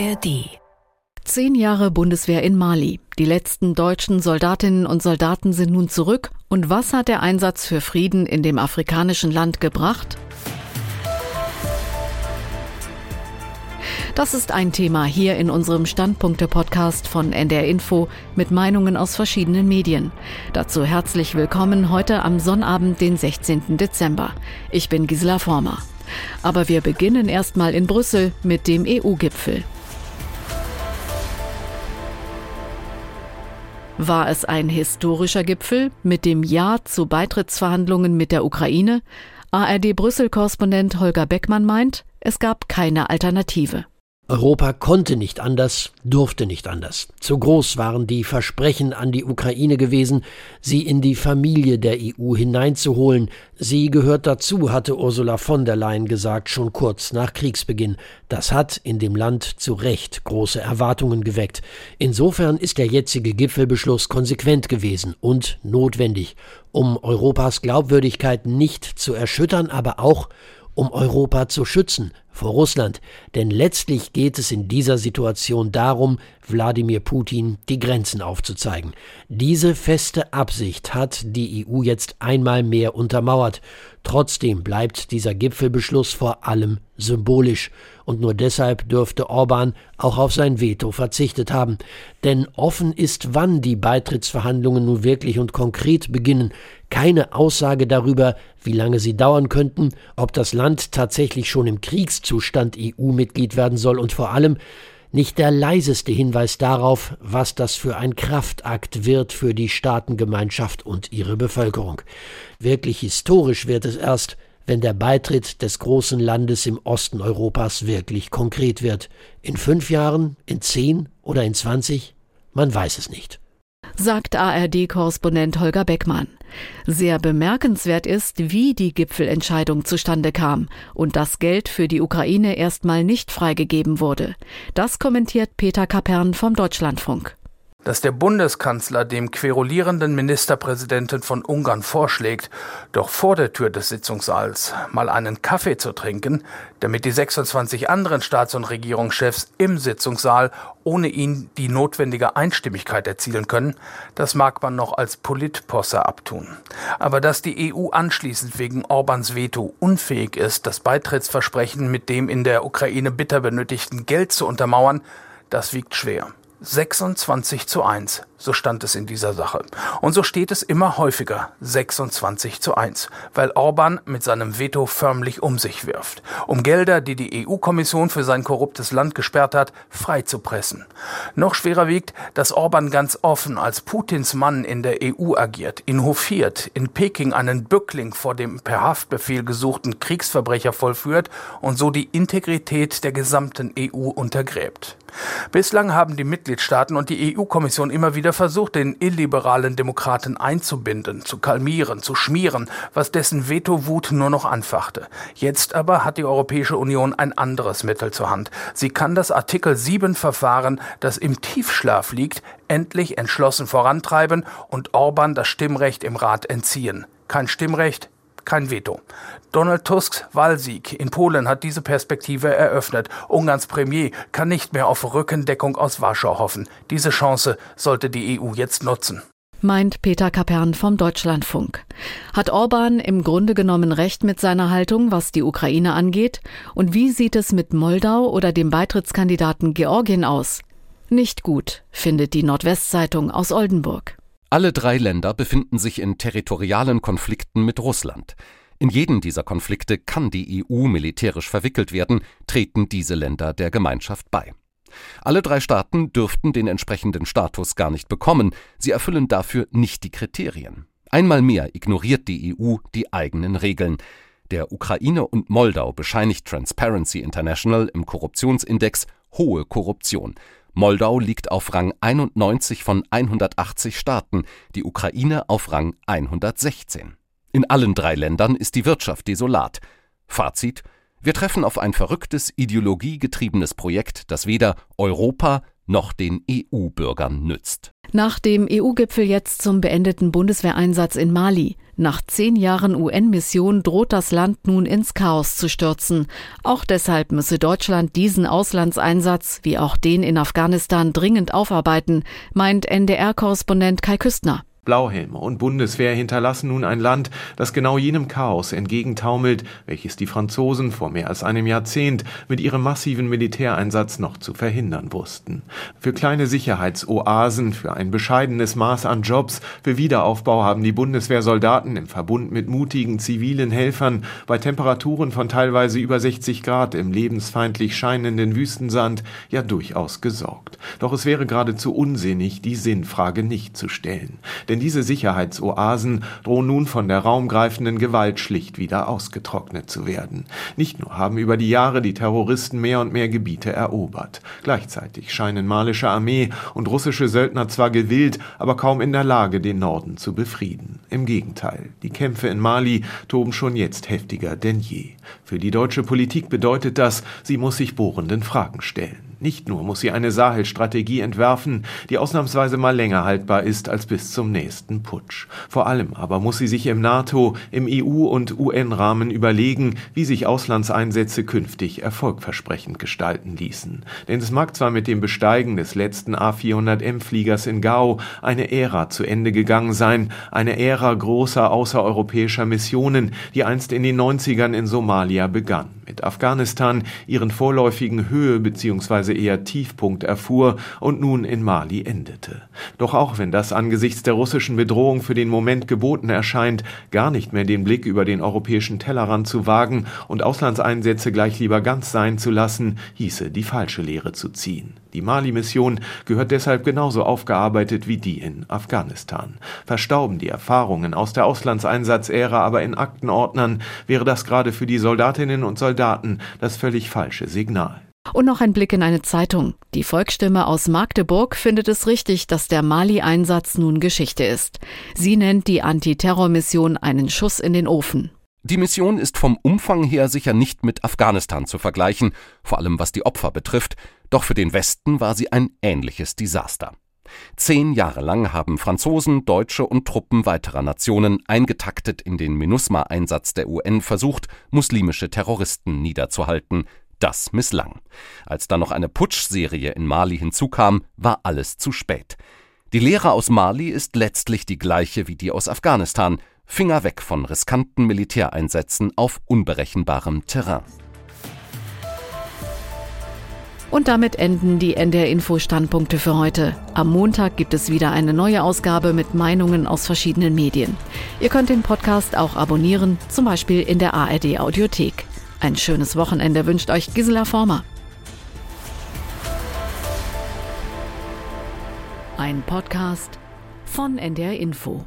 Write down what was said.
ARD. Zehn Jahre Bundeswehr in Mali. Die letzten deutschen Soldatinnen und Soldaten sind nun zurück. Und was hat der Einsatz für Frieden in dem afrikanischen Land gebracht? Das ist ein Thema hier in unserem Standpunkte-Podcast von NDR Info mit Meinungen aus verschiedenen Medien. Dazu herzlich willkommen heute am Sonnabend, den 16. Dezember. Ich bin Gisela Former. Aber wir beginnen erstmal in Brüssel mit dem EU-Gipfel. War es ein historischer Gipfel mit dem Ja zu Beitrittsverhandlungen mit der Ukraine? ARD Brüssel-Korrespondent Holger Beckmann meint, es gab keine Alternative. Europa konnte nicht anders, durfte nicht anders. Zu groß waren die Versprechen an die Ukraine gewesen, sie in die Familie der EU hineinzuholen. Sie gehört dazu, hatte Ursula von der Leyen gesagt, schon kurz nach Kriegsbeginn. Das hat in dem Land zu Recht große Erwartungen geweckt. Insofern ist der jetzige Gipfelbeschluss konsequent gewesen und notwendig, um Europas Glaubwürdigkeit nicht zu erschüttern, aber auch um Europa zu schützen vor Russland, denn letztlich geht es in dieser Situation darum, Wladimir Putin die Grenzen aufzuzeigen. Diese feste Absicht hat die EU jetzt einmal mehr untermauert. Trotzdem bleibt dieser Gipfelbeschluss vor allem symbolisch, und nur deshalb dürfte Orban auch auf sein Veto verzichtet haben. Denn offen ist, wann die Beitrittsverhandlungen nun wirklich und konkret beginnen. Keine Aussage darüber, wie lange sie dauern könnten, ob das Land tatsächlich schon im Kriegszustand EU-Mitglied werden soll und vor allem nicht der leiseste Hinweis darauf, was das für ein Kraftakt wird für die Staatengemeinschaft und ihre Bevölkerung. Wirklich historisch wird es erst, wenn der Beitritt des großen Landes im Osten Europas wirklich konkret wird. In fünf Jahren, in zehn oder in zwanzig? Man weiß es nicht. Sagt ARD-Korrespondent Holger Beckmann. Sehr bemerkenswert ist, wie die Gipfelentscheidung zustande kam und das Geld für die Ukraine erstmal nicht freigegeben wurde. Das kommentiert Peter Kapern vom Deutschlandfunk dass der Bundeskanzler dem querulierenden Ministerpräsidenten von Ungarn vorschlägt, doch vor der Tür des Sitzungssaals mal einen Kaffee zu trinken, damit die 26 anderen Staats- und Regierungschefs im Sitzungssaal ohne ihn die notwendige Einstimmigkeit erzielen können, das mag man noch als Politposse abtun. Aber dass die EU anschließend wegen Orbans Veto unfähig ist, das Beitrittsversprechen mit dem in der Ukraine bitter benötigten Geld zu untermauern, das wiegt schwer. 26 zu 1. So stand es in dieser Sache. Und so steht es immer häufiger 26 zu 1, weil Orban mit seinem Veto förmlich um sich wirft, um Gelder, die die EU-Kommission für sein korruptes Land gesperrt hat, freizupressen. Noch schwerer wiegt, dass Orban ganz offen als Putins Mann in der EU agiert, ihn hofiert, in Peking einen Bückling vor dem per Haftbefehl gesuchten Kriegsverbrecher vollführt und so die Integrität der gesamten EU untergräbt. Bislang haben die Mitgliedstaaten und die EU-Kommission immer wieder versucht, den illiberalen Demokraten einzubinden, zu kalmieren, zu schmieren, was dessen Veto-Wut nur noch anfachte. Jetzt aber hat die Europäische Union ein anderes Mittel zur Hand. Sie kann das Artikel 7 Verfahren, das im Tiefschlaf liegt, endlich entschlossen vorantreiben und Orban das Stimmrecht im Rat entziehen. Kein Stimmrecht, kein Veto. Donald Tusks Wahlsieg in Polen hat diese Perspektive eröffnet. Ungarns Premier kann nicht mehr auf Rückendeckung aus Warschau hoffen. Diese Chance sollte die EU jetzt nutzen meint Peter Kapern vom Deutschlandfunk. Hat Orban im Grunde genommen recht mit seiner Haltung, was die Ukraine angeht? Und wie sieht es mit Moldau oder dem Beitrittskandidaten Georgien aus? Nicht gut, findet die Nordwestzeitung aus Oldenburg. Alle drei Länder befinden sich in territorialen Konflikten mit Russland. In jeden dieser Konflikte kann die EU militärisch verwickelt werden, treten diese Länder der Gemeinschaft bei. Alle drei Staaten dürften den entsprechenden Status gar nicht bekommen, sie erfüllen dafür nicht die Kriterien. Einmal mehr ignoriert die EU die eigenen Regeln. Der Ukraine und Moldau bescheinigt Transparency International im Korruptionsindex hohe Korruption. Moldau liegt auf Rang 91 von 180 Staaten, die Ukraine auf Rang 116. In allen drei Ländern ist die Wirtschaft desolat. Fazit wir treffen auf ein verrücktes, ideologiegetriebenes Projekt, das weder Europa noch den EU-Bürgern nützt. Nach dem EU-Gipfel jetzt zum beendeten Bundeswehreinsatz in Mali. Nach zehn Jahren UN-Mission droht das Land nun ins Chaos zu stürzen. Auch deshalb müsse Deutschland diesen Auslandseinsatz wie auch den in Afghanistan dringend aufarbeiten, meint NDR-Korrespondent Kai Küstner. Blauhelme und Bundeswehr hinterlassen nun ein Land, das genau jenem Chaos entgegentaumelt, welches die Franzosen vor mehr als einem Jahrzehnt mit ihrem massiven Militäreinsatz noch zu verhindern wussten. Für kleine Sicherheitsoasen, für ein bescheidenes Maß an Jobs, für Wiederaufbau haben die Bundeswehrsoldaten im Verbund mit mutigen zivilen Helfern bei Temperaturen von teilweise über 60 Grad im lebensfeindlich scheinenden Wüstensand ja durchaus gesorgt. Doch es wäre geradezu unsinnig, die Sinnfrage nicht zu stellen denn diese Sicherheitsoasen drohen nun von der raumgreifenden Gewalt schlicht wieder ausgetrocknet zu werden. Nicht nur haben über die Jahre die Terroristen mehr und mehr Gebiete erobert. Gleichzeitig scheinen malische Armee und russische Söldner zwar gewillt, aber kaum in der Lage, den Norden zu befrieden. Im Gegenteil, die Kämpfe in Mali toben schon jetzt heftiger denn je. Für die deutsche Politik bedeutet das, sie muss sich bohrenden Fragen stellen. Nicht nur muss sie eine Sahel-Strategie entwerfen, die ausnahmsweise mal länger haltbar ist als bis zum nächsten Putsch. Vor allem aber muss sie sich im NATO, im EU- und UN-Rahmen überlegen, wie sich Auslandseinsätze künftig erfolgversprechend gestalten ließen. Denn es mag zwar mit dem Besteigen des letzten A400M-Fliegers in Gao eine Ära zu Ende gegangen sein, eine Ära großer außereuropäischer Missionen, die einst in den 90ern in Somalia begann, mit Afghanistan ihren vorläufigen Höhe bzw eher Tiefpunkt erfuhr und nun in Mali endete. Doch auch wenn das angesichts der russischen Bedrohung für den Moment geboten erscheint, gar nicht mehr den Blick über den europäischen Tellerrand zu wagen und Auslandseinsätze gleich lieber ganz sein zu lassen, hieße die falsche Lehre zu ziehen. Die Mali-Mission gehört deshalb genauso aufgearbeitet wie die in Afghanistan. Verstauben die Erfahrungen aus der Auslandseinsatzära aber in Aktenordnern, wäre das gerade für die Soldatinnen und Soldaten das völlig falsche Signal. Und noch ein Blick in eine Zeitung. Die Volksstimme aus Magdeburg findet es richtig, dass der Mali-Einsatz nun Geschichte ist. Sie nennt die Antiterrormission einen Schuss in den Ofen. Die Mission ist vom Umfang her sicher nicht mit Afghanistan zu vergleichen, vor allem was die Opfer betrifft, doch für den Westen war sie ein ähnliches Desaster. Zehn Jahre lang haben Franzosen, Deutsche und Truppen weiterer Nationen eingetaktet in den MINUSMA-Einsatz der UN versucht, muslimische Terroristen niederzuhalten, das misslang. Als dann noch eine Putschserie in Mali hinzukam, war alles zu spät. Die Lehre aus Mali ist letztlich die gleiche wie die aus Afghanistan. Finger weg von riskanten Militäreinsätzen auf unberechenbarem Terrain. Und damit enden die NDR Info Standpunkte für heute. Am Montag gibt es wieder eine neue Ausgabe mit Meinungen aus verschiedenen Medien. Ihr könnt den Podcast auch abonnieren, zum Beispiel in der ARD Audiothek. Ein schönes Wochenende wünscht euch Gisela Former. Ein Podcast von NDR Info.